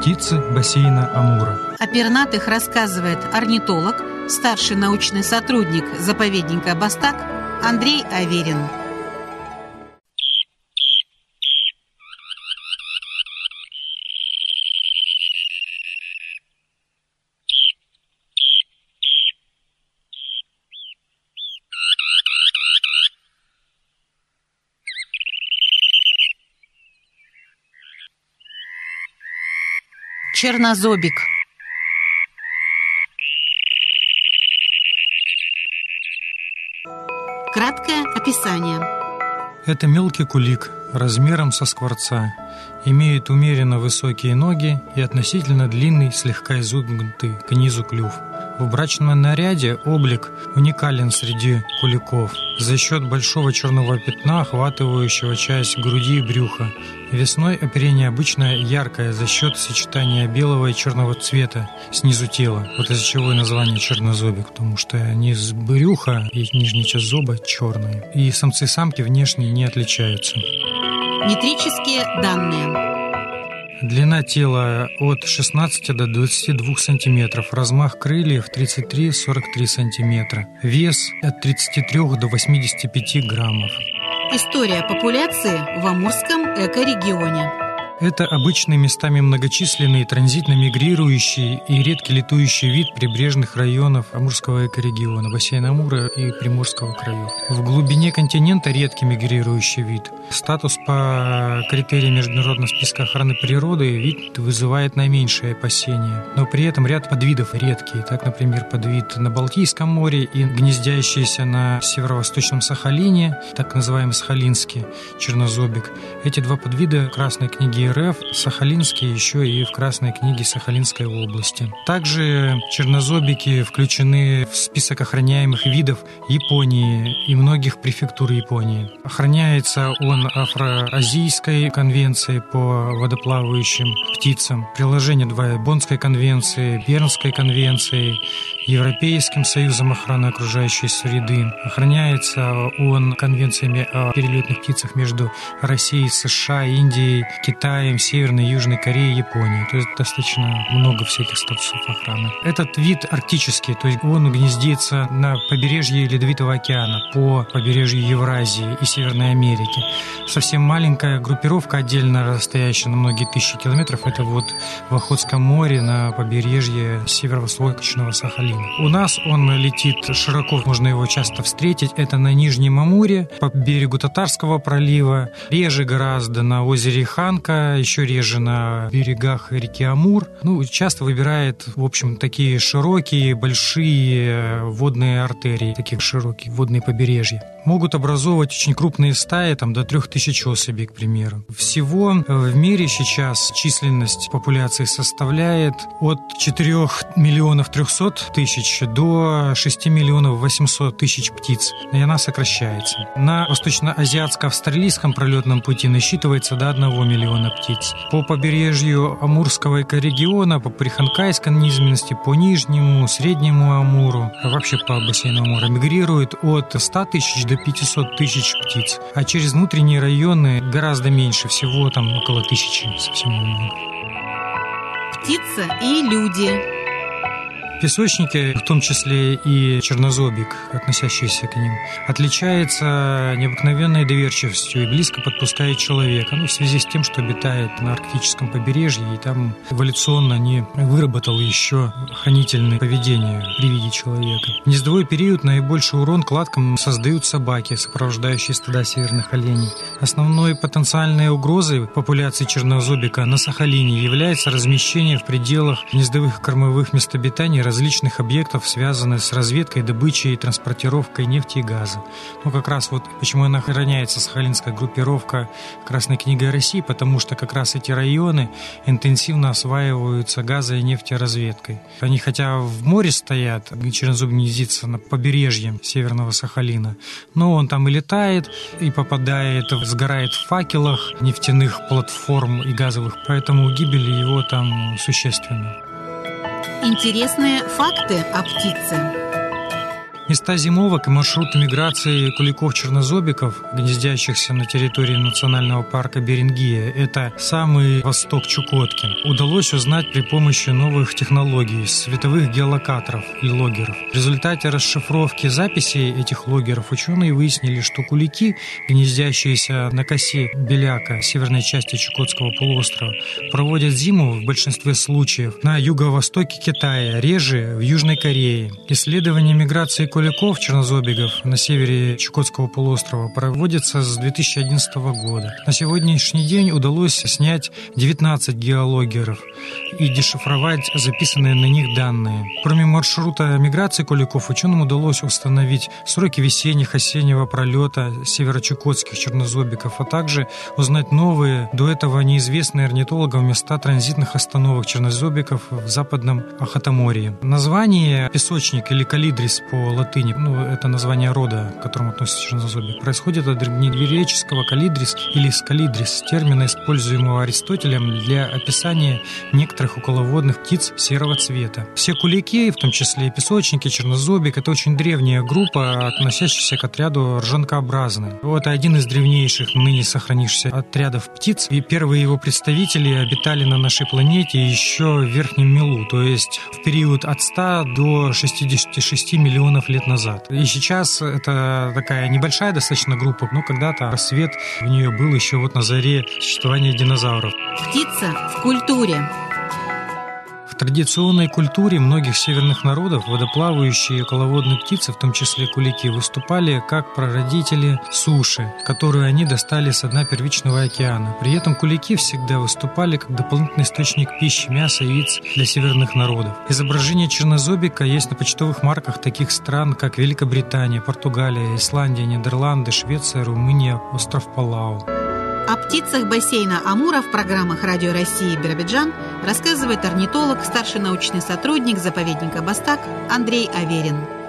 Птицы бассейна Амура. О пернатых рассказывает орнитолог, старший научный сотрудник заповедника Бастак Андрей Аверин. Чернозобик. Краткое описание. Это мелкий кулик размером со скворца, имеет умеренно высокие ноги и относительно длинный, слегка изогнутый к низу клюв – в брачном наряде облик уникален среди куликов за счет большого черного пятна, охватывающего часть груди и брюха. Весной оперение обычно яркое за счет сочетания белого и черного цвета снизу тела. Вот из-за чего и название чернозобик, потому что низ брюха и нижняя часть зуба черные. И самцы и самки внешне не отличаются. Метрические данные. Длина тела от 16 до 22 см, размах крыльев 33-43 см, вес от 33 до 85 граммов. История популяции в Амурском экорегионе. Это обычный местами многочисленный транзитно мигрирующий и редкий летующий вид прибрежных районов Амурского экорегиона, бассейна Амура и Приморского края. В глубине континента редкий мигрирующий вид. Статус по критериям Международного списка охраны природы вид вызывает наименьшее опасение. Но при этом ряд подвидов редкие. Так, например, подвид на Балтийском море и гнездящийся на северо-восточном Сахалине, так называемый сахалинский чернозобик. Эти два подвида Красной книги РФ, Сахалинские еще и в Красной книге Сахалинской области. Также чернозобики включены в список охраняемых видов Японии и многих префектур Японии. Охраняется он Афроазийской конвенцией по водоплавающим птицам, приложение 2 Боннской конвенции, Бернской конвенции, Европейским союзом охраны окружающей среды. Охраняется он конвенциями о перелетных птицах между Россией, США, Индией, Китаем, Северной, Южной Кореей, Японией. То есть достаточно много всяких статусов охраны. Этот вид арктический, то есть он гнездится на побережье Ледовитого океана, по побережью Евразии и Северной Америки. Совсем маленькая группировка, отдельно расстоящая на многие тысячи километров, это вот в Охотском море на побережье северо-восточного Сахалина. У нас он летит широко, можно его часто встретить. Это на Нижнем Амуре, по берегу Татарского пролива, реже гораздо на озере Ханка, еще реже на берегах реки Амур. Ну, часто выбирает, в общем, такие широкие, большие водные артерии, таких широкие водные побережья могут образовывать очень крупные стаи, там до 3000 особей, к примеру. Всего в мире сейчас численность популяции составляет от 4 миллионов 300 тысяч до 6 миллионов 800 тысяч птиц, и она сокращается. На восточно-азиатско-австралийском пролетном пути насчитывается до 1 миллиона птиц. По побережью Амурского экорегиона, по Приханкайской низменности, по Нижнему, Среднему Амуру, а вообще по бассейну Амура, мигрирует от 100 тысяч до 500 тысяч птиц. А через внутренние районы гораздо меньше, всего там около тысячи, совсем немного. Птица и люди. Песочники, в том числе и чернозобик, относящийся к ним, отличается необыкновенной доверчивостью и близко подпускает человека, ну, в связи с тем, что обитает на арктическом побережье, и там эволюционно не выработал еще хранительное поведение при виде человека. В гнездовой период наибольший урон кладкам создают собаки, сопровождающие стада северных оленей. Основной потенциальной угрозой популяции чернозобика на Сахалине является размещение в пределах гнездовых кормовых мест обитания различных объектов, связанных с разведкой, добычей и транспортировкой нефти и газа. Ну, как раз вот почему она охраняется Сахалинская группировка Красной книгой России, потому что как раз эти районы интенсивно осваиваются газо- и нефтеразведкой. Они хотя в море стоят, Чернозуб гнездится на побережье Северного Сахалина, но он там и летает, и попадает, сгорает в факелах нефтяных платформ и газовых, поэтому гибель его там существенна. Интересные факты о птице. Места зимовок и маршруты миграции куликов-чернозобиков, гнездящихся на территории национального парка Берингия, это самый восток Чукотки, удалось узнать при помощи новых технологий, световых геолокаторов и логеров. В результате расшифровки записей этих логеров ученые выяснили, что кулики, гнездящиеся на косе Беляка, северной части Чукотского полуострова, проводят зиму в большинстве случаев на юго-востоке Китая, реже в Южной Корее. Исследования миграции куликов-чернозобигов на севере Чукотского полуострова проводятся с 2011 года. На сегодняшний день удалось снять 19 геологеров и дешифровать записанные на них данные. Кроме маршрута миграции куликов, ученым удалось установить сроки весенних, осеннего пролета северо-чукотских чернозобиков, а также узнать новые, до этого неизвестные орнитологам места транзитных остановок чернозобиков в западном Ахатаморье. Название песочник или калидрис по латыни, ну, это название рода, к которому относится чернозобик, происходит от древнегреческого калидрис или скалидрис, термина, используемого Аристотелем для описания некоторых околоводных птиц серого цвета. Все кулики, в том числе и песочники, чернозобик, это очень древняя группа, относящаяся к отряду ржанкообразных. Вот один из древнейших ныне сохранившихся отрядов птиц, и первые его представители обитали на нашей планете еще в Верхнем Милу, то есть в период от 100 до 66 миллионов лет назад. И сейчас это такая небольшая достаточно группа, но когда-то рассвет в нее был еще вот на заре существования динозавров. Птица в культуре традиционной культуре многих северных народов водоплавающие околоводные птицы, в том числе кулики, выступали как прародители суши, которую они достали с дна первичного океана. При этом кулики всегда выступали как дополнительный источник пищи, мяса и яиц для северных народов. Изображение чернозобика есть на почтовых марках таких стран, как Великобритания, Португалия, Исландия, Нидерланды, Швеция, Румыния, остров Палау. О птицах бассейна Амура в программах «Радио России» Биробиджан рассказывает орнитолог, старший научный сотрудник заповедника Бастак Андрей Аверин.